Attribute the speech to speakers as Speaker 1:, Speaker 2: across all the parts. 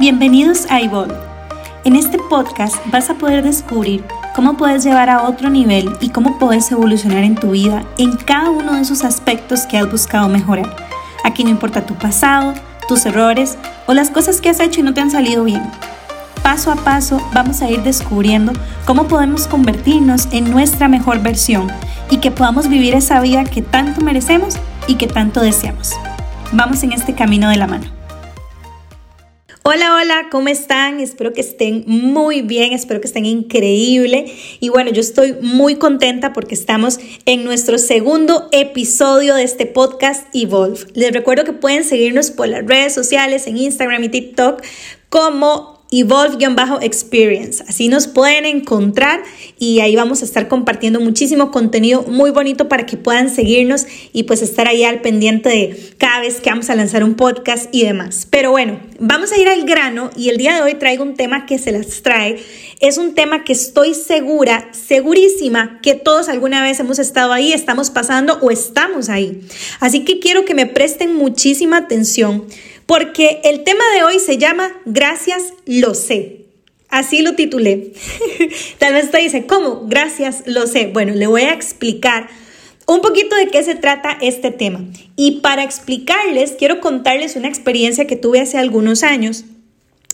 Speaker 1: Bienvenidos a Evolve. En este podcast vas a poder descubrir cómo puedes llevar a otro nivel y cómo puedes evolucionar en tu vida en cada uno de esos aspectos que has buscado mejorar. Aquí no importa tu pasado, tus errores o las cosas que has hecho y no te han salido bien. Paso a paso vamos a ir descubriendo cómo podemos convertirnos en nuestra mejor versión y que podamos vivir esa vida que tanto merecemos y que tanto deseamos. Vamos en este camino de la mano. Hola, hola, ¿cómo están? Espero que estén muy bien, espero que estén increíble. Y bueno, yo estoy muy contenta porque estamos en nuestro segundo episodio de este podcast Evolve. Les recuerdo que pueden seguirnos por las redes sociales, en Instagram y TikTok como Evolve-Experience. Así nos pueden encontrar y ahí vamos a estar compartiendo muchísimo contenido muy bonito para que puedan seguirnos y pues estar ahí al pendiente de cada vez que vamos a lanzar un podcast y demás. Pero bueno, vamos a ir al grano y el día de hoy traigo un tema que se las trae. Es un tema que estoy segura, segurísima que todos alguna vez hemos estado ahí, estamos pasando o estamos ahí. Así que quiero que me presten muchísima atención porque el tema de hoy se llama Gracias, lo sé. Así lo titulé. Tal vez usted dice, ¿cómo? Gracias, lo sé. Bueno, le voy a explicar un poquito de qué se trata este tema. Y para explicarles, quiero contarles una experiencia que tuve hace algunos años.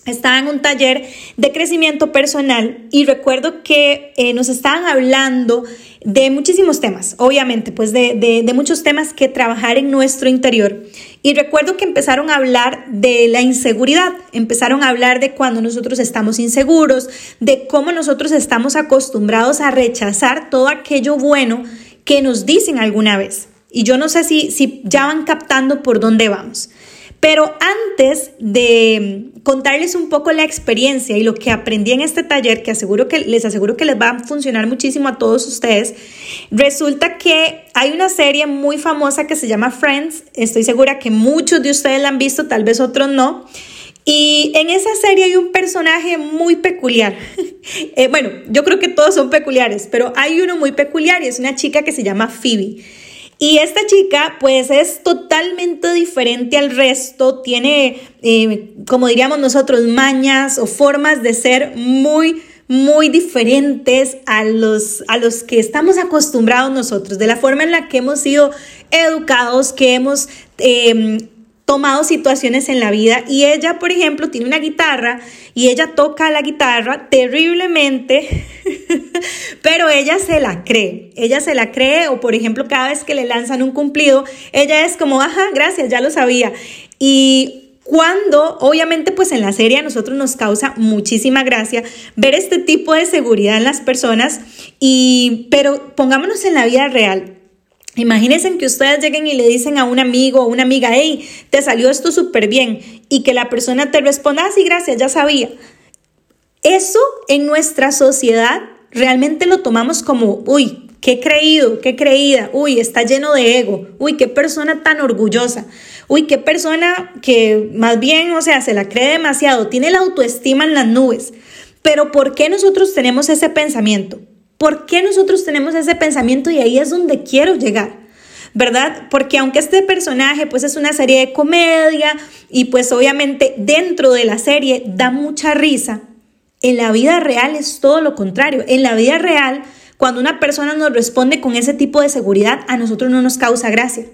Speaker 1: Estaba en un taller de crecimiento personal y recuerdo que eh, nos estaban hablando de muchísimos temas, obviamente, pues de, de muchos temas que trabajar en nuestro interior. Y recuerdo que empezaron a hablar de la inseguridad, empezaron a hablar de cuando nosotros estamos inseguros, de cómo nosotros estamos acostumbrados a rechazar todo aquello bueno que nos dicen alguna vez. Y yo no sé si, si ya van captando por dónde vamos. Pero antes de contarles un poco la experiencia y lo que aprendí en este taller, que les aseguro que les va a funcionar muchísimo a todos ustedes, resulta que hay una serie muy famosa que se llama Friends. Estoy segura que muchos de ustedes la han visto, tal vez otros no. Y en esa serie hay un personaje muy peculiar. Eh, bueno, yo creo que todos son peculiares, pero hay uno muy peculiar y es una chica que se llama Phoebe. Y esta chica pues es totalmente diferente al resto, tiene, eh, como diríamos nosotros, mañas o formas de ser muy, muy diferentes a los, a los que estamos acostumbrados nosotros, de la forma en la que hemos sido educados, que hemos eh, tomado situaciones en la vida y ella, por ejemplo, tiene una guitarra y ella toca la guitarra terriblemente, pero ella se la cree, ella se la cree o por ejemplo cada vez que le lanzan un cumplido, ella es como, ajá, gracias, ya lo sabía. Y cuando obviamente pues en la serie a nosotros nos causa muchísima gracia ver este tipo de seguridad en las personas y pero pongámonos en la vida real Imagínense que ustedes lleguen y le dicen a un amigo o una amiga, hey, te salió esto súper bien, y que la persona te responda, ah, sí, gracias, ya sabía. Eso en nuestra sociedad realmente lo tomamos como, uy, qué creído, qué creída, uy, está lleno de ego, uy, qué persona tan orgullosa, uy, qué persona que más bien, o sea, se la cree demasiado, tiene la autoestima en las nubes. Pero ¿por qué nosotros tenemos ese pensamiento? ¿Por qué nosotros tenemos ese pensamiento? Y ahí es donde quiero llegar. ¿verdad? Porque aunque este personaje pues es una serie de comedia y pues obviamente dentro de la serie da mucha risa, en la vida real es todo lo contrario. En la vida real, cuando una persona nos responde con ese tipo de seguridad, a nosotros no nos causa gracia.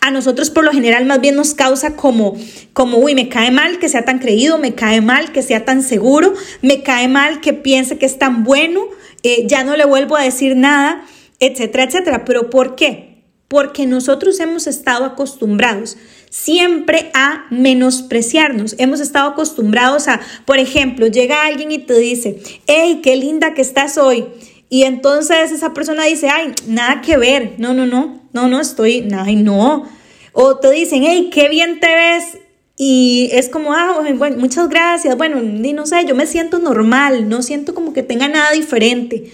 Speaker 1: A nosotros por lo general más bien nos causa como, como, uy, me cae mal que sea tan creído, me cae mal que sea tan seguro, me cae mal que piense que es tan bueno, eh, ya no le vuelvo a decir nada, etcétera, etcétera. ¿Pero por qué? Porque nosotros hemos estado acostumbrados siempre a menospreciarnos. Hemos estado acostumbrados a, por ejemplo, llega alguien y te dice, hey, qué linda que estás hoy. Y entonces esa persona dice, ay, nada que ver, no, no, no, no, no estoy, ay, no. O te dicen, hey, qué bien te ves. Y es como, ah, bueno, muchas gracias. Bueno, ni no sé, yo me siento normal, no siento como que tenga nada diferente.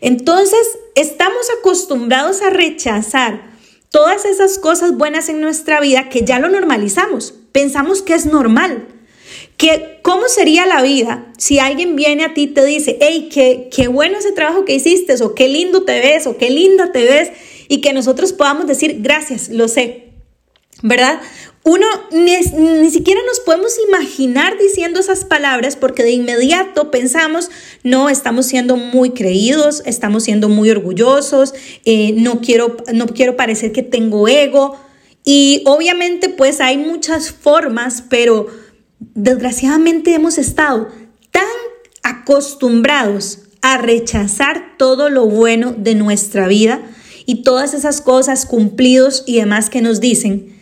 Speaker 1: Entonces, estamos acostumbrados a rechazar todas esas cosas buenas en nuestra vida que ya lo normalizamos. Pensamos que es normal. Que, ¿Cómo sería la vida si alguien viene a ti y te dice, hey, qué, qué bueno ese trabajo que hiciste, o qué lindo te ves, o qué linda te ves, y que nosotros podamos decir, gracias, lo sé, ¿verdad? uno ni, siquiera nos podemos imaginar diciendo esas palabras porque de inmediato pensamos, no, estamos siendo muy creídos, estamos siendo muy orgullosos, eh, no, quiero, no quiero parecer que tengo ego. Y obviamente pues hay muchas formas, pero desgraciadamente hemos estado tan acostumbrados a rechazar todo lo bueno de nuestra vida y todas esas cosas cumplidos y demás que nos dicen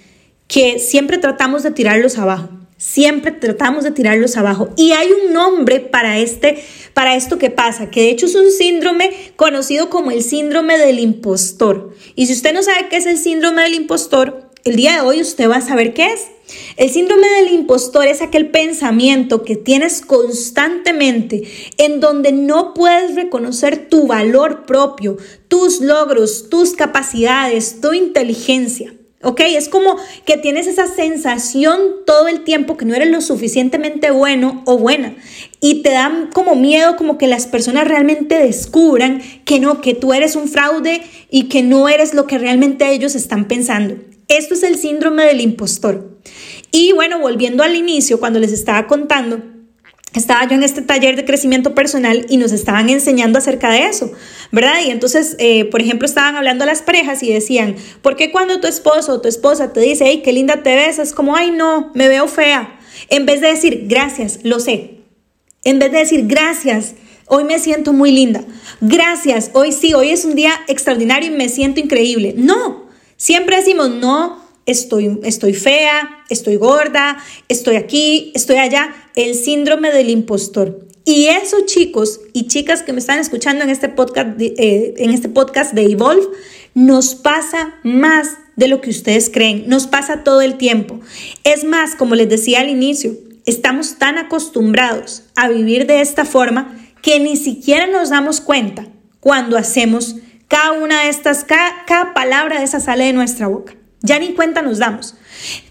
Speaker 1: que siempre tratamos de tirarlos abajo. Siempre tratamos de tirarlos abajo. Y hay un nombre para, este, para esto que pasa, que de hecho es un síndrome conocido como el síndrome del impostor. Y si usted no sabe qué es el síndrome del impostor, el día de hoy usted va a saber qué es. El síndrome del impostor es aquel pensamiento que tienes constantemente en donde no puedes reconocer tu valor propio, tus logros, tus capacidades, tu inteligencia. ¿ok? Es como que tienes esa sensación todo el tiempo que no eres lo suficientemente bueno o buena y te da como miedo como que las personas realmente descubran que no, que tú eres un fraude y que no eres lo que realmente ellos están pensando. Esto es el síndrome del impostor. Y bueno, volviendo al inicio, cuando les estaba contando, estaba yo en este taller de crecimiento personal y nos estaban enseñando acerca de eso, ¿verdad? Y entonces, eh, por ejemplo, estaban hablando a las parejas y decían, ¿por qué cuando tu esposo o tu esposa te dice, hey, qué linda te ves? Es como, ay, no, me veo fea. En vez de decir, gracias, lo sé. En vez de decir, gracias, hoy me siento muy linda. Gracias, hoy sí, hoy es un día extraordinario y me siento increíble. No, siempre decimos, no, estoy, estoy fea, estoy gorda, estoy aquí, estoy allá, el síndrome del impostor. Y eso, chicos y chicas que me están escuchando en este podcast, eh, en este podcast de Evolve, nos pasa más de lo que ustedes creen, nos pasa todo el tiempo. Es más, como les decía al inicio, estamos tan acostumbrados a vivir de esta forma que ni siquiera nos damos cuenta cuando hacemos cada una de estas, cada, palabra de esa sale de nuestra boca. Ya ni cuenta nos damos.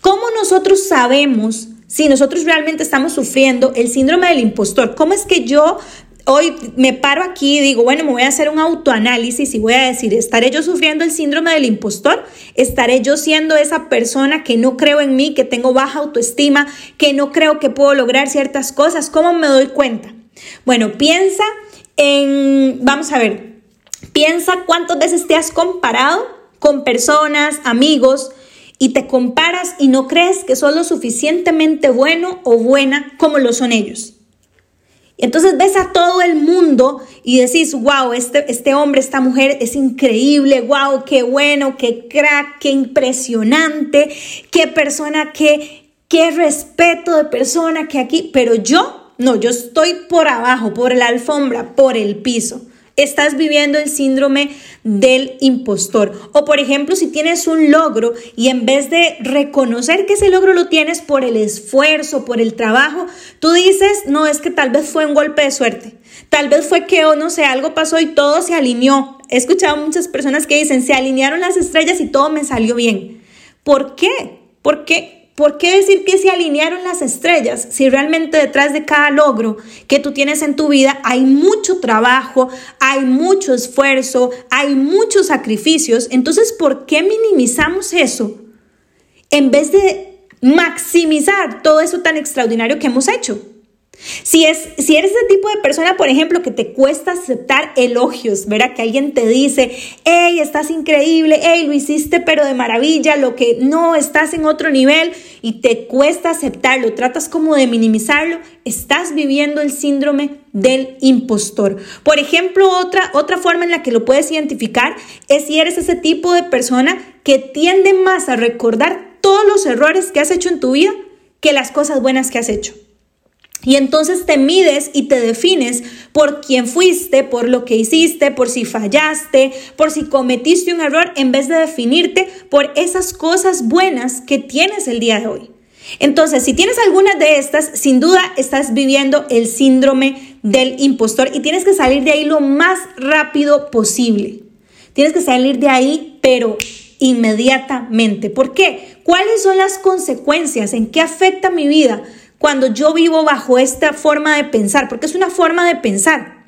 Speaker 1: ¿Cómo nosotros sabemos si nosotros realmente estamos sufriendo el síndrome del impostor? ¿Cómo es que yo hoy me paro aquí y digo, bueno, me voy a hacer un autoanálisis y voy a decir, ¿estaré yo sufriendo el síndrome del impostor? ¿Estaré yo siendo esa persona que no creo en mí, que tengo baja autoestima, que no creo que puedo lograr ciertas cosas? ¿Cómo me doy cuenta? Bueno, piensa en, vamos a ver, piensa cuántas veces te has comparado con personas, amigos, y te comparas y no crees que sos lo suficientemente bueno o buena como lo son ellos. Entonces ves a todo el mundo y decís, wow, este, este hombre, esta mujer es increíble, wow, qué bueno, qué crack, qué impresionante, qué persona, qué, qué respeto de persona que aquí, pero yo, no, yo estoy por abajo, por la alfombra, por el piso estás viviendo el síndrome del impostor. O por ejemplo, si tienes un logro y en vez de reconocer que ese logro lo tienes por el esfuerzo, por el trabajo, tú dices, no, es que tal vez fue un golpe de suerte. Tal vez fue que, o no sé, algo pasó y todo se alineó. He escuchado muchas personas que dicen, se alinearon las estrellas y todo me salió bien. ¿Por qué? Porque ¿Por qué decir que se alinearon las estrellas si realmente detrás de cada logro que tú tienes en tu vida hay mucho trabajo, hay mucho esfuerzo, hay muchos sacrificios? Entonces, ¿por qué minimizamos eso en vez de maximizar todo eso tan extraordinario que hemos hecho? Si, es, si eres ese tipo de persona, por ejemplo, que te cuesta aceptar elogios, ¿verdad? Que alguien te dice, hey, estás increíble, hey, lo hiciste pero de maravilla, lo que no, estás en otro nivel y te cuesta aceptarlo, tratas como de minimizarlo, estás viviendo el síndrome del impostor. Por ejemplo, otra, otra forma en la que lo puedes identificar es si eres ese tipo de persona que tiende más a recordar todos los errores que has hecho en tu vida que las cosas buenas que has hecho. Y entonces te mides y te defines por quién fuiste, por lo que hiciste, por si fallaste, por si cometiste un error, en vez de definirte por esas cosas buenas que tienes el día de hoy. Entonces, si tienes alguna de estas, sin duda estás viviendo el síndrome del impostor y tienes que salir de ahí lo más rápido posible. Tienes que salir de ahí, pero inmediatamente. ¿Por qué? ¿Cuáles son las consecuencias? ¿En qué afecta mi vida? Cuando yo vivo bajo esta forma de pensar, porque es una forma de pensar.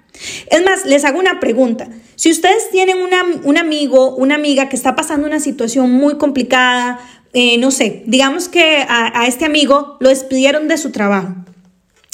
Speaker 1: Es más, les hago una pregunta. Si ustedes tienen un amigo, una amiga que está pasando una situación muy complicada, eh, no sé, digamos que a, este amigo lo despidieron de su trabajo.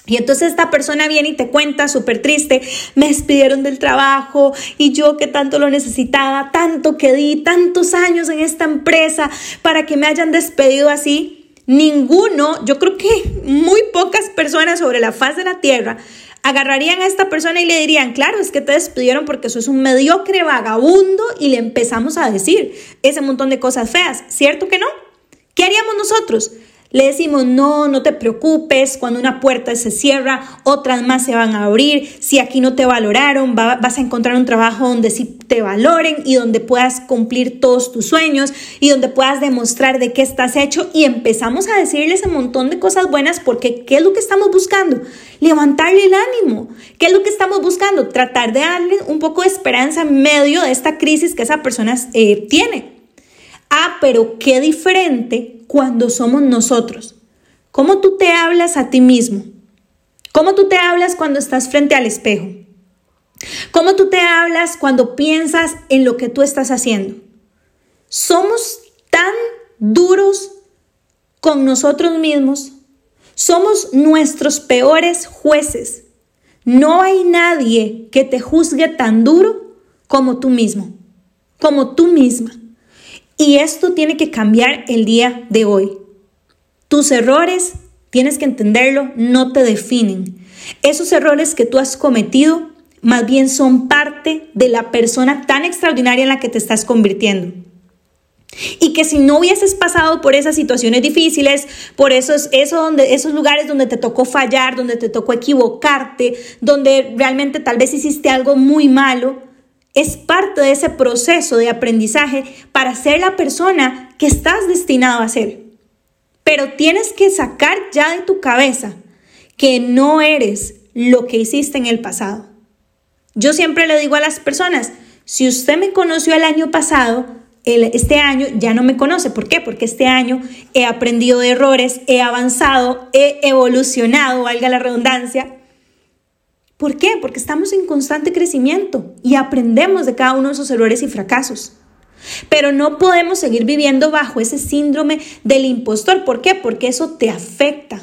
Speaker 1: Y entonces esta persona viene y te cuenta súper triste, me despidieron del trabajo y yo que tanto lo necesitaba, tanto que di, tantos años en esta empresa para que me hayan despedido así. Ninguno, yo creo que muy pocas personas sobre la faz de la tierra agarrarían a esta persona y le dirían, claro, es que te despidieron porque eso es un mediocre vagabundo y le empezamos a decir ese montón de cosas feas, ¿cierto que no? ¿Qué haríamos nosotros? Le decimos, no, no te preocupes, cuando una puerta se cierra, otras más se van a abrir. Si aquí no te valoraron, vas a encontrar un trabajo donde sí te valoren y donde puedas cumplir todos tus sueños y donde puedas demostrar de qué estás hecho. Y empezamos a decirles un montón de cosas buenas porque ¿qué es lo que estamos buscando? Levantarle el ánimo. ¿Qué es lo que estamos buscando? Tratar de darle un poco de esperanza en medio de esta crisis que esa persona eh, tiene. Pero qué diferente cuando somos nosotros. ¿Cómo tú te hablas a ti mismo? ¿Cómo tú te hablas cuando estás frente al espejo? ¿Cómo tú te hablas cuando piensas en lo que tú estás haciendo? Somos tan duros con nosotros mismos. Somos nuestros peores jueces. No hay nadie que te juzgue tan duro como tú mismo, como tú misma. Y esto tiene que cambiar el día de hoy. Tus errores, tienes que entenderlo, no te definen. Esos errores que tú has cometido más bien son parte de la persona tan extraordinaria en la que te estás convirtiendo. Y que si no hubieses pasado por esas situaciones difíciles, por esos, esos lugares donde te tocó fallar, donde te tocó equivocarte, donde realmente tal vez hiciste algo muy malo, es parte de ese proceso de aprendizaje para ser la persona que estás destinado a ser. Pero tienes que sacar ya de tu cabeza que no eres lo que hiciste en el pasado. Yo siempre le digo a las personas, si usted me conoció el año pasado, este año ya no me conoce. ¿Por qué? Porque este año he aprendido de errores, he avanzado, he evolucionado, valga la redundancia, ¿Por qué? Porque estamos en constante crecimiento y aprendemos de cada uno de esos errores y fracasos. Pero no podemos seguir viviendo bajo ese síndrome del impostor. ¿Por qué? Porque eso te afecta,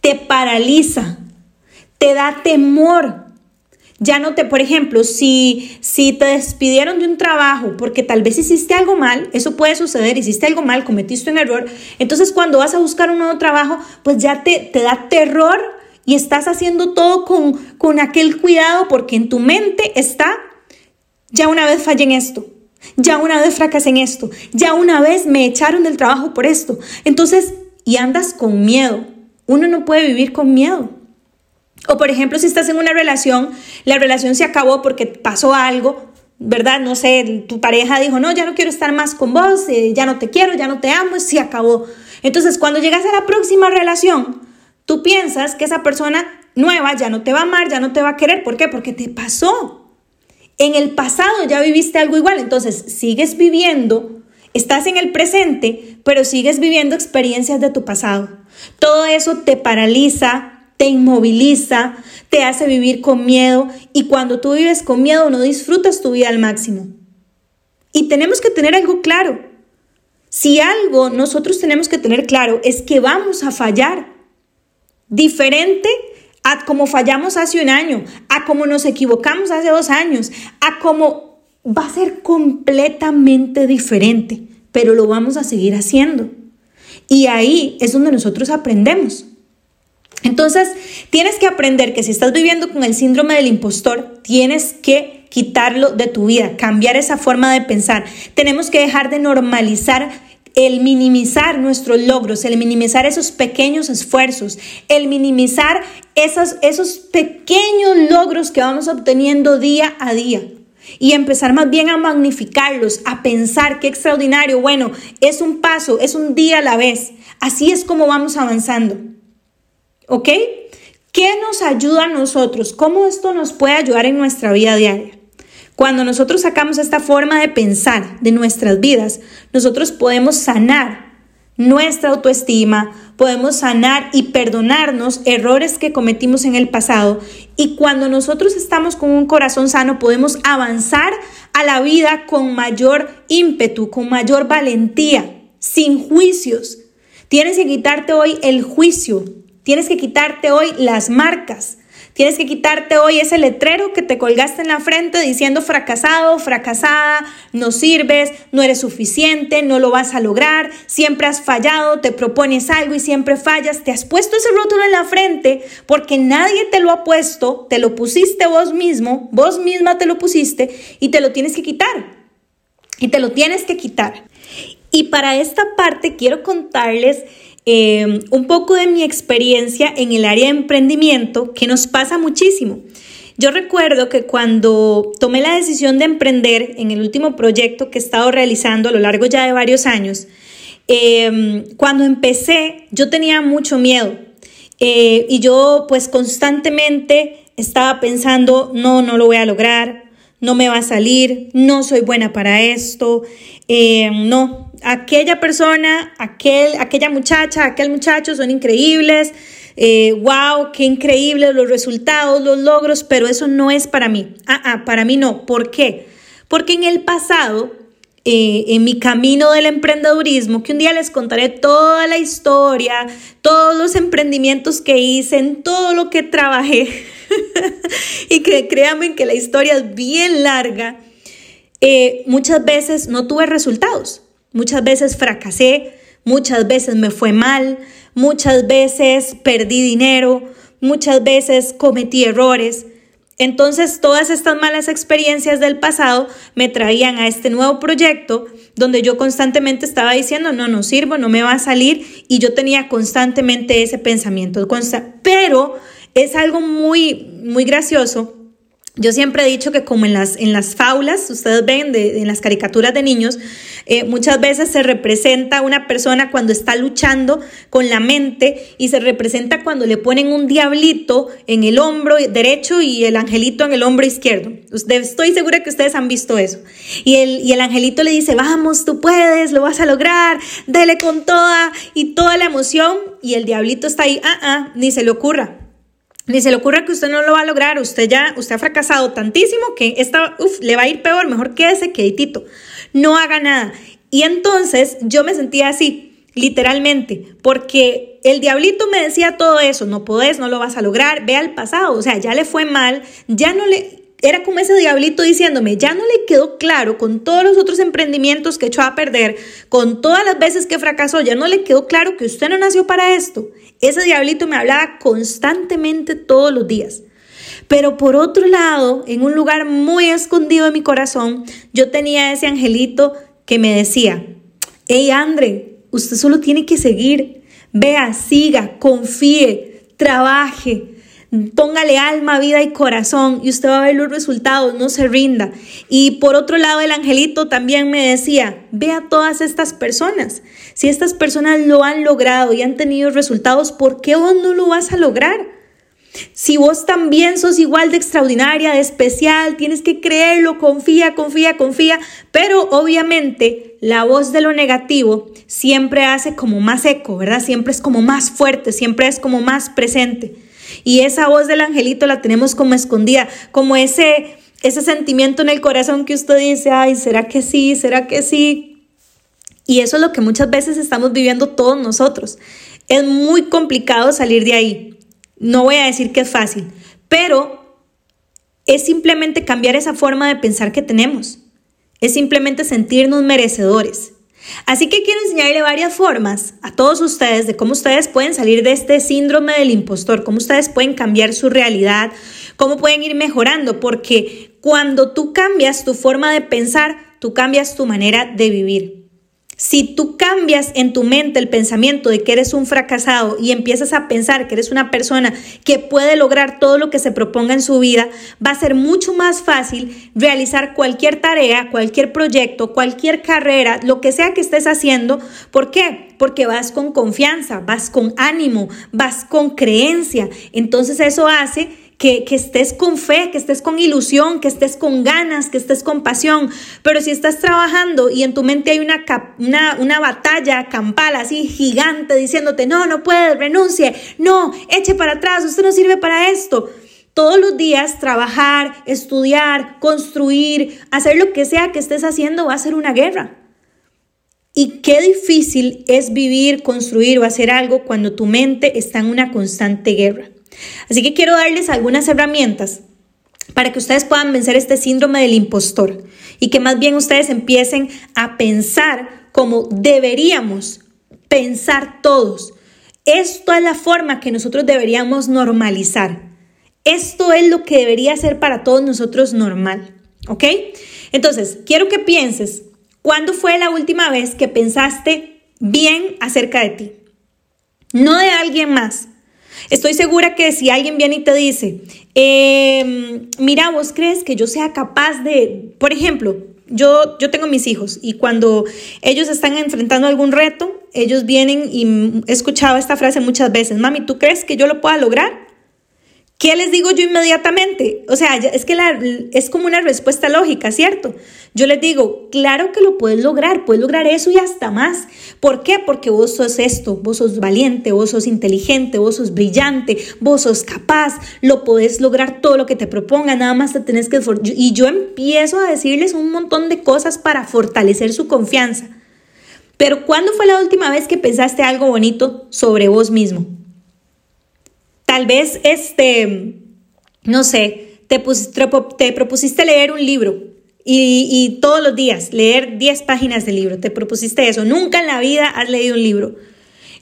Speaker 1: te paraliza, te da temor. Ya no te, por ejemplo, si, si te despidieron de un trabajo porque tal vez hiciste algo mal, eso puede suceder, hiciste algo mal, cometiste un error, entonces cuando vas a buscar un nuevo trabajo, pues ya te, te da terror y estás haciendo todo con, con aquel cuidado porque en tu mente está, ya una vez fallé en esto, ya una vez fracasé en esto, ya una vez me echaron del trabajo por esto. Entonces, y andas con miedo. Uno no puede vivir con miedo. O por ejemplo, si estás en una relación, la relación se acabó porque pasó algo, ¿verdad? No sé, tu pareja dijo, no, ya no quiero estar más con vos, eh, ya no te quiero, ya no te amo, se acabó. Entonces, cuando llegas a la próxima relación, Tú piensas que esa persona nueva ya no te va a amar, ya no te va a querer. ¿Por qué? Porque te pasó. En el pasado ya viviste algo igual, entonces sigues viviendo, estás en el presente, pero sigues viviendo experiencias de tu pasado. Todo eso te paraliza, te inmoviliza, te hace vivir con miedo y cuando tú vives con miedo no disfrutas tu vida al máximo. Y tenemos que tener algo claro. Si algo nosotros tenemos que tener claro es que vamos a fallar diferente a como fallamos hace un año, a como nos equivocamos hace dos años, a como va a ser completamente diferente, pero lo vamos a seguir haciendo. Y ahí es donde nosotros aprendemos. Entonces, tienes que aprender que si estás viviendo con el síndrome del impostor, tienes que quitarlo de tu vida, cambiar esa forma de pensar. Tenemos que dejar de normalizar el minimizar nuestros logros, el minimizar esos pequeños esfuerzos, el minimizar esos, pequeños logros que vamos obteniendo día a día y empezar más bien a magnificarlos, a pensar qué extraordinario, bueno, es un paso, es un día a la vez. Así es como vamos avanzando. ¿Ok? ¿Qué nos ayuda a nosotros? ¿Cómo esto nos puede ayudar en nuestra vida diaria? Cuando nosotros sacamos esta forma de pensar de nuestras vidas, nosotros podemos sanar nuestra autoestima, podemos sanar y perdonarnos errores que cometimos en el pasado. Y cuando nosotros estamos con un corazón sano, podemos avanzar a la vida con mayor ímpetu, con mayor valentía. sin juicios. Tienes que quitarte hoy el juicio, tienes que quitarte hoy las marcas, Tienes que quitarte hoy ese letrero que te colgaste en la frente diciendo fracasado, fracasada, no sirves, no eres suficiente, no lo vas a lograr, siempre has fallado, te propones algo y siempre fallas. Te has puesto ese rótulo en la frente porque nadie te lo ha puesto, te lo pusiste vos mismo, vos misma te lo pusiste y te lo tienes que quitar. Y te lo tienes que quitar. Y para esta parte quiero contarles Em, un poco de mi experiencia en el área de emprendimiento que nos pasa muchísimo. Yo recuerdo que cuando tomé la decisión de emprender en el último proyecto que he estado realizando a lo largo ya de varios años, em, cuando empecé yo tenía mucho miedo eh, y yo pues constantemente estaba pensando, no, no lo voy a lograr, no me va a salir, no soy buena para esto, em, no, aquella persona, aquel, aquella muchacha, aquel muchacho son increíbles, eh, wow, qué increíbles los resultados, los logros, pero eso no es para mí. Ah, ah, para mí no. ¿Por qué? Porque en el pasado, eh, en mi camino del emprendedurismo, que un día les contaré toda la historia, todos los emprendimientos que hice, en todo lo que trabajé, y que créanme que la historia es bien larga, eh, muchas veces no tuve resultados. Muchas veces fracasé, muchas veces me fue mal, muchas veces perdí dinero, muchas veces cometí errores. Entonces todas estas malas experiencias del pasado me traían a este nuevo proyecto donde yo constantemente estaba diciendo, no, no sirvo, no me va a salir y yo tenía constantemente ese pensamiento. Pero es algo muy, muy gracioso yo siempre he dicho que como en las, en las faulas, ustedes ven de, en las caricaturas de niños, eh, muchas veces se representa una persona cuando está luchando con la mente y se representa cuando le ponen un diablito en el hombro derecho y el angelito en el hombro izquierdo. estoy segura que ustedes han visto eso. Y el, y el angelito le dice, vamos, tú puedes, lo vas a lograr, dele con toda y toda la emoción. Y el diablito está ahí, ah, ah, ni se le ocurra ni se le ocurra que usted no lo va a lograr, usted ya, usted ha fracasado tantísimo que esta, uf, le va a ir peor, mejor quédese queditito, no haga nada. Y entonces yo me sentía así, literalmente, porque el diablito me decía todo eso, no podés, no lo vas a lograr, ve al pasado, o sea, ya le fue mal, ya no le, era como ese diablito diciéndome, ya no le quedó claro con todos los otros emprendimientos que echó a perder, con todas las veces que fracasó, ya no le quedó claro que usted no nació para esto. Ese diablito me hablaba constantemente todos los días. Pero por otro lado, en un lugar muy escondido de mi corazón, yo tenía ese angelito que me decía, hey Andre, usted solo tiene que seguir, vea, siga, confíe, trabaje, Póngale alma, vida y corazón y usted va a ver los resultados, no se rinda. Y por otro lado, el angelito también me decía, ve a todas estas personas. Si estas personas lo han logrado y han tenido resultados, ¿por qué vos no lo vas a lograr? Si vos también sos igual de extraordinaria, de especial, tienes que creerlo, confía, confía, confía, pero obviamente la voz de lo negativo siempre hace como más eco, ¿verdad? Siempre es como más fuerte, siempre es como más presente. Y esa voz del angelito la tenemos como escondida, como ese, ese sentimiento en el corazón que usted dice, ay, ¿será que sí? ¿Será que sí? Y eso es lo que muchas veces estamos viviendo todos nosotros. Es muy complicado salir de ahí. No voy a decir que es fácil, pero es simplemente cambiar esa forma de pensar que tenemos. Es simplemente sentirnos merecedores. Así que quiero enseñarle varias formas a todos ustedes de cómo ustedes pueden salir de este síndrome del impostor, cómo ustedes pueden cambiar su realidad, cómo pueden ir mejorando, porque cuando tú cambias tu forma de pensar, tú cambias tu manera de vivir. Si tú cambias en tu mente el pensamiento de que eres un fracasado y empiezas a pensar que eres una persona que puede lograr todo lo que se proponga en su vida, va a ser mucho más fácil realizar cualquier tarea, cualquier proyecto, cualquier carrera, lo que sea que estés haciendo. ¿Por qué? Porque vas con confianza, vas con ánimo, vas con creencia. Entonces eso hace que, estés con fe, que estés con ilusión, que estés con ganas, que estés con pasión. Pero si estás trabajando y en tu mente hay una, una, una batalla campal así gigante diciéndote, no, no puedes, renuncie, no, eche para atrás, usted no sirve para esto. Todos los días trabajar, estudiar, construir, hacer lo que sea que estés haciendo va a ser una guerra. Y qué difícil es vivir, construir o hacer algo cuando tu mente está en una constante guerra. Así que quiero darles algunas herramientas para que ustedes puedan vencer este síndrome del impostor y que más bien ustedes empiecen a pensar como deberíamos pensar todos. Esto es la forma que nosotros deberíamos normalizar. Esto es lo que debería ser para todos nosotros normal. ¿Ok? Entonces, quiero que pienses, ¿cuándo fue la última vez que pensaste bien acerca de ti? No de alguien más. Estoy segura que si alguien viene y te dice, em, mira, vos crees que yo sea capaz de, por ejemplo, yo, yo tengo mis hijos y cuando ellos están enfrentando algún reto, ellos vienen y he escuchado esta frase muchas veces, mami, ¿tú crees que yo lo pueda lograr? ¿Qué les digo yo inmediatamente? O sea, es que es como una respuesta lógica, ¿cierto? Yo les digo, claro que lo puedes lograr, puedes lograr eso y hasta más. ¿Por qué? Porque vos sos esto, vos sos valiente, vos sos inteligente, vos sos brillante, vos sos capaz, lo podés lograr todo lo que te proponga, nada más te tenés que Y yo empiezo a decirles un montón de cosas para fortalecer su confianza. Pero ¿cuándo fue la última vez que pensaste algo bonito sobre vos mismo? Tal vez, este, no sé, te, te propusiste leer un libro y, todos los días leer 10 páginas del libro, te propusiste eso, nunca en la vida has leído un libro.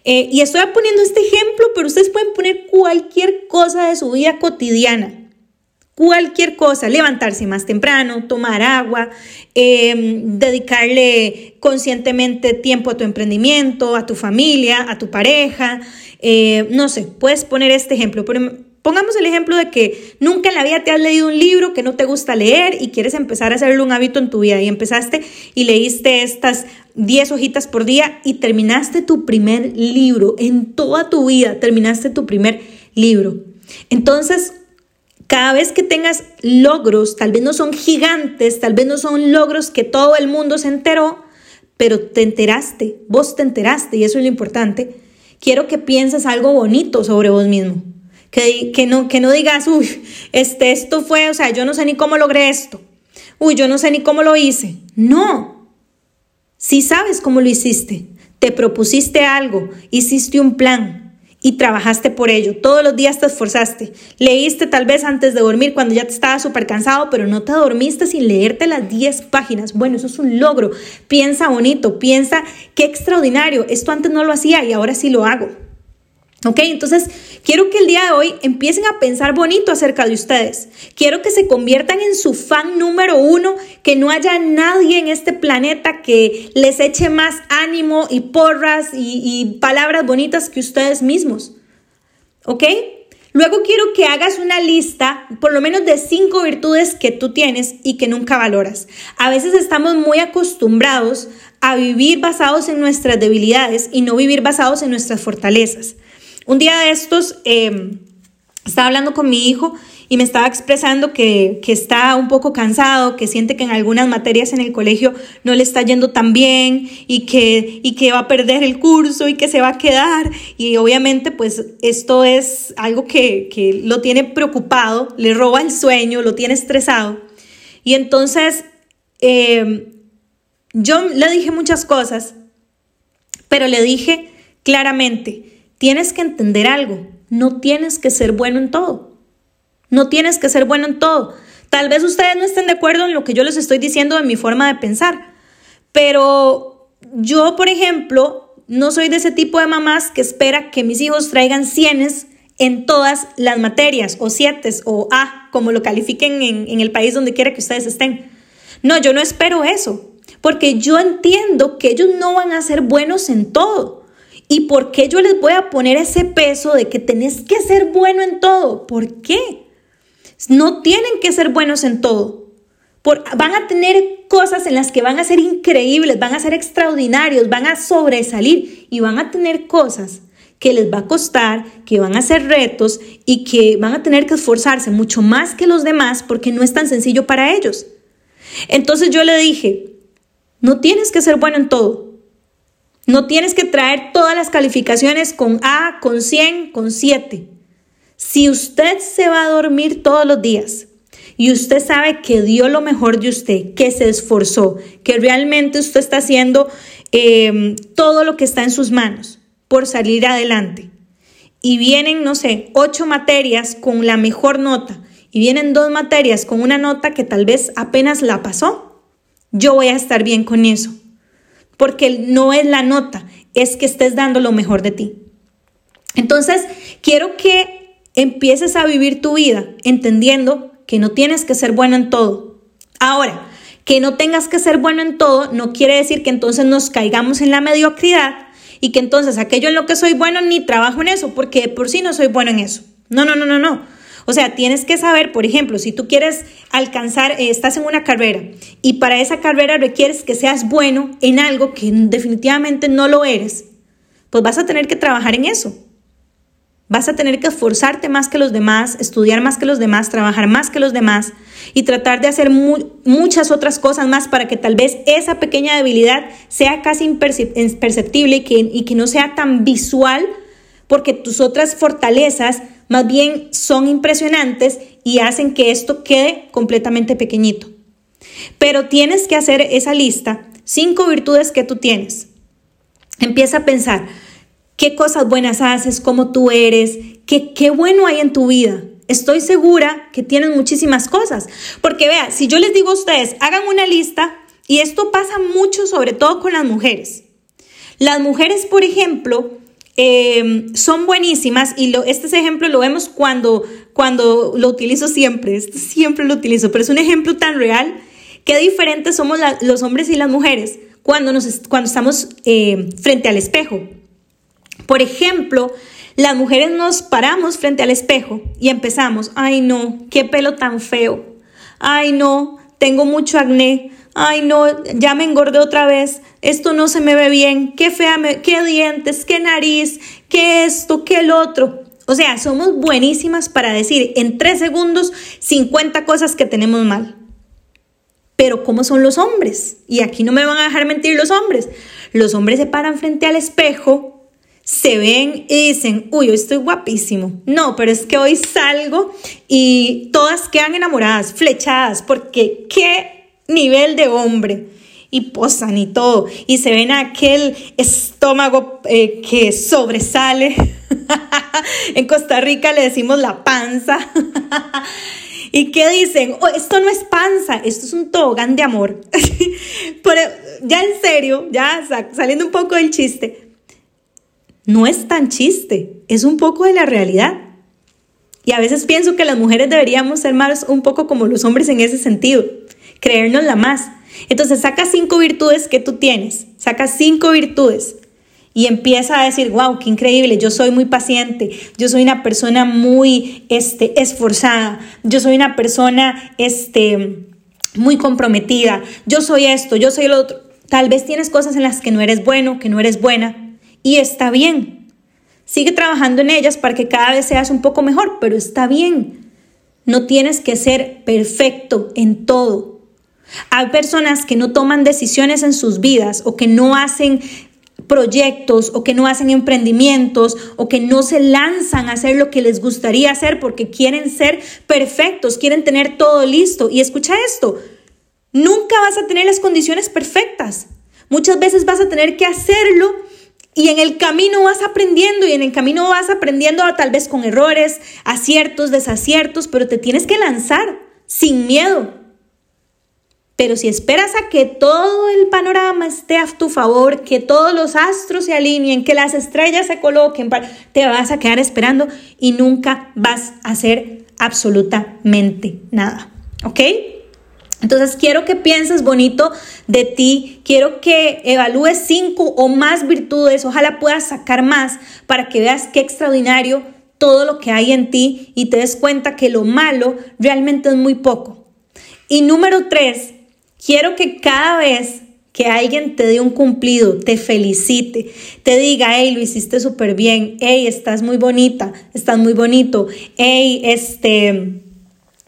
Speaker 1: Eh, y estoy poniendo este ejemplo, pero ustedes pueden poner cualquier cosa de su vida cotidiana. Cualquier cosa, levantarse más temprano, tomar agua, em, dedicarle conscientemente tiempo a tu emprendimiento, a tu familia, a tu pareja, eh, no sé, puedes poner este ejemplo, pongamos el ejemplo de que nunca en la vida te has leído un libro que no te gusta leer y quieres empezar a hacerlo un hábito en tu vida y empezaste y leíste estas 10 hojitas por día y terminaste tu primer libro en toda tu vida, terminaste tu primer libro. Entonces, cada vez que tengas logros, tal vez no son gigantes, tal vez no son logros que todo el mundo se enteró, pero te enteraste, vos te enteraste y eso es lo importante quiero que pienses algo bonito sobre vos mismo. Que, no, que no digas, uy, este, esto fue, o sea, yo no sé ni cómo logré esto. Uy, yo no sé ni cómo lo hice. No. Si sabes cómo lo hiciste, te propusiste algo, hiciste un plan, y trabajaste por ello. Todos los días te esforzaste. Leíste tal vez antes de dormir cuando ya te estabas súper cansado, pero no te dormiste sin leerte las 10 páginas. Bueno, eso es un logro. Piensa bonito, piensa qué extraordinario. Esto antes no lo hacía y ahora sí lo hago. ¿Ok? Entonces, quiero que el día de hoy empiecen a pensar bonito acerca de ustedes. Quiero que se conviertan en su fan número uno, que no haya nadie en este planeta que les eche más ánimo y porras y, y palabras bonitas que ustedes mismos. ¿Ok? Luego quiero que hagas una lista, por lo menos de cinco virtudes que tú tienes y que nunca valoras. A veces estamos muy acostumbrados a vivir basados en nuestras debilidades y no vivir basados en nuestras fortalezas. Un día de estos em, estaba hablando con mi hijo y me estaba expresando que, está un poco cansado, que siente que en algunas materias en el colegio no le está yendo tan bien y que, va a perder el curso y que se va a quedar. Y obviamente pues esto es algo que, lo tiene preocupado, le roba el sueño, lo tiene estresado. Y entonces em, yo le dije muchas cosas, pero le dije claramente, tienes que entender algo, no tienes que ser bueno en todo. No tienes que ser bueno en todo. Tal vez ustedes no estén de acuerdo en lo que yo les estoy diciendo de mi forma de pensar, pero yo, por ejemplo, no soy de ese tipo de mamás que espera que mis hijos traigan cienes en todas las materias, o siete, o A, como lo califiquen en, en el país donde quiera que ustedes estén. No, yo no espero eso, porque yo entiendo que ellos no van a ser buenos en todo. ¿Y por qué yo les voy a poner ese peso de que tenés que ser bueno en todo? ¿Por qué? No tienen que ser buenos en todo. van a tener cosas en las que van a ser increíbles, van a ser extraordinarios, van a sobresalir y van a tener cosas que les va a costar, que van a ser retos y que van a tener que esforzarse mucho más que los demás porque no es tan sencillo para ellos. Entonces yo le dije, no tienes que ser bueno en todo, no tienes que traer todas las calificaciones con A, con 100, con 7. Si usted se va a dormir todos los días y usted sabe que dio lo mejor de usted, que se esforzó, que realmente usted está haciendo em, todo lo que está en sus manos por salir adelante y vienen, no sé, ocho materias con la mejor nota y vienen dos materias con una nota que tal vez apenas la pasó, yo voy a estar bien con eso. Porque no es la nota, es que estés dando lo mejor de ti. Entonces, quiero que empieces a vivir tu vida entendiendo que no tienes que ser bueno en todo. Ahora, que no tengas que ser bueno en todo no quiere decir que entonces nos caigamos en la mediocridad y que entonces aquello en lo que soy bueno ni trabajo en eso, porque por sí no soy bueno en eso. No, no, no, no, no. O sea, tienes que saber, por ejemplo, si tú quieres alcanzar, eh, estás en una carrera y para esa carrera requieres que seas bueno en algo que definitivamente no lo eres, pues vas a tener que trabajar en eso. Vas a tener que esforzarte más que los demás, estudiar más que los demás, trabajar más que los demás y tratar de hacer muchas otras cosas más para que tal vez esa pequeña debilidad sea casi imperceptible y que, y que no sea tan visual porque tus otras fortalezas más bien son impresionantes y hacen que esto quede completamente pequeñito. Pero tienes que hacer esa lista, cinco virtudes que tú tienes. Empieza a pensar, qué cosas buenas haces, cómo tú eres, qué, qué bueno hay en tu vida. Estoy segura que tienen muchísimas cosas. Porque vea, si yo les digo a ustedes, hagan una lista, y esto pasa mucho sobre todo con las mujeres. Las mujeres, por ejemplo, em, son buenísimas y lo, este ejemplo lo vemos cuando, cuando lo utilizo siempre, este siempre lo utilizo, pero es un ejemplo tan real. Qué diferentes somos los hombres y las mujeres cuando, nos, cuando estamos eh, frente al espejo. Por ejemplo, las mujeres nos paramos frente al espejo y empezamos, ay no, qué pelo tan feo, ay no, tengo mucho acné, ay no, ya me engordé otra vez, esto no se me ve bien, qué fea, qué dientes, qué nariz, qué esto, qué el otro. O sea, somos buenísimas para decir en tres segundos 50 cosas que tenemos mal. Pero ¿cómo son los hombres? Y aquí no me van a dejar mentir los hombres. Los hombres se paran frente al espejo se ven y dicen, uy, hoy estoy guapísimo. No, pero es que hoy salgo y todas quedan enamoradas, flechadas, porque qué nivel de hombre. Y posan y todo. Y se ven aquel estómago eh, que sobresale. en Costa Rica le decimos la panza. ¿Y qué dicen? Oh, esto no es panza, esto es un tobogán de amor. Pero ya en serio, ya saliendo un poco del chiste, no es tan chiste, es un poco de la realidad. Y a veces pienso que las mujeres deberíamos ser más un poco como los hombres en ese sentido, creernos la más. Entonces saca cinco virtudes que tú tienes, saca cinco virtudes y empieza a decir, wow, qué increíble, yo soy muy paciente, yo soy una persona muy este, esforzada, yo soy una persona este, muy comprometida, yo soy esto, yo soy lo otro. Tal vez tienes cosas en las que no eres bueno, que no eres buena, y está bien. Sigue trabajando en ellas para que cada vez seas un poco mejor, pero está bien. No tienes que ser perfecto en todo. Hay personas que no toman decisiones en sus vidas o que no hacen proyectos o que no hacen emprendimientos o que no se lanzan a hacer lo que les gustaría hacer porque quieren ser perfectos, quieren tener todo listo. Y escucha esto, nunca vas a tener las condiciones perfectas. Muchas veces vas a tener que hacerlo y en el camino vas aprendiendo y en el camino vas aprendiendo tal vez con errores, aciertos, desaciertos, pero te tienes que lanzar sin miedo. Pero si esperas a que todo el panorama esté a tu favor, que todos los astros se alineen, que las estrellas se coloquen, te vas a quedar esperando y nunca vas a hacer absolutamente nada. ¿Ok? Entonces quiero que pienses bonito de ti, quiero que evalúes cinco o más virtudes, ojalá puedas sacar más para que veas qué extraordinario todo lo que hay en ti y te des cuenta que lo malo realmente es muy poco. Y número tres, quiero que cada vez que alguien te dé un cumplido, te felicite, te diga, hey, lo hiciste súper bien, hey, estás muy bonita, estás muy bonito, hey, este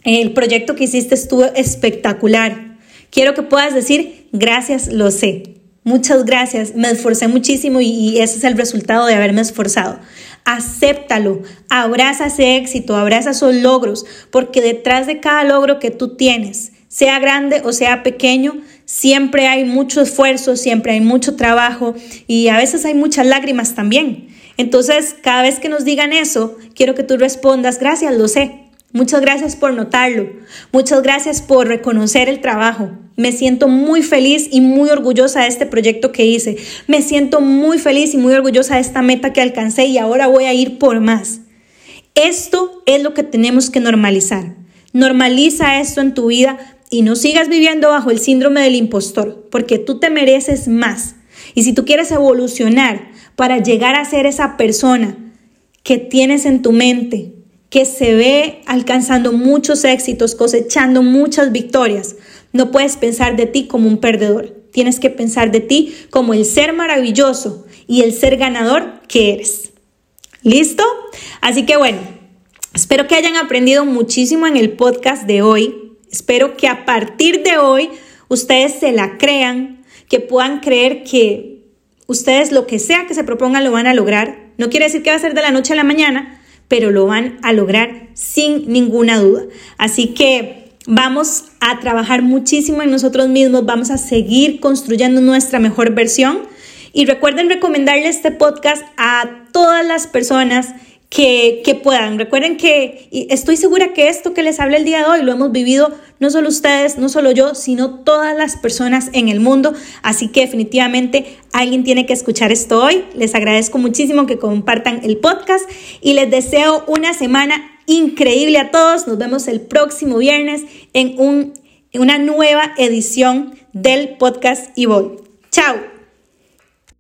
Speaker 1: el proyecto que hiciste estuvo espectacular. Quiero que puedas decir, gracias, lo sé. Muchas gracias, me esforcé muchísimo y, ese es el resultado de haberme esforzado. Acéptalo, abraza ese éxito, abraza esos logros, porque detrás de cada logro que tú tienes, sea grande o sea pequeño, siempre hay mucho esfuerzo, siempre hay mucho trabajo y a veces hay muchas lágrimas también. Entonces, cada vez que nos digan eso, quiero que tú respondas, gracias, lo sé. Muchas gracias por notarlo. Muchas gracias por reconocer el trabajo. Me siento muy feliz y muy orgullosa de este proyecto que hice. Me siento muy feliz y muy orgullosa de esta meta que alcancé y ahora voy a ir por más. Esto es lo que tenemos que normalizar. Normaliza esto en tu vida y no sigas viviendo bajo el síndrome del impostor, porque tú te mereces más. Y si tú quieres evolucionar para llegar a ser esa persona que tienes en tu mente, que se ve alcanzando muchos éxitos, cosechando muchas victorias, no puedes pensar de ti como un perdedor. Tienes que pensar de ti como el ser maravilloso y el ser ganador que eres. ¿Listo? Así que bueno, espero que hayan aprendido muchísimo en el podcast de hoy. Espero que a partir de hoy ustedes se la crean, que puedan creer que ustedes lo que sea que se propongan lo van a lograr. No quiere decir que va a ser de la noche a la mañana, pero lo van a lograr sin ninguna duda. Así que vamos a trabajar muchísimo en nosotros mismos, vamos a seguir construyendo nuestra mejor versión. Y recuerden recomendarle este podcast a todas las personas que, puedan. Recuerden que estoy segura que esto que les hablé el día de hoy lo hemos vivido no solo ustedes, no solo yo, sino todas las personas en el mundo. Así que definitivamente alguien tiene que escuchar esto hoy. Les agradezco muchísimo que compartan el podcast y les deseo una semana increíble a todos. Nos vemos el próximo viernes en, un, en una nueva edición del podcast voy. Chao.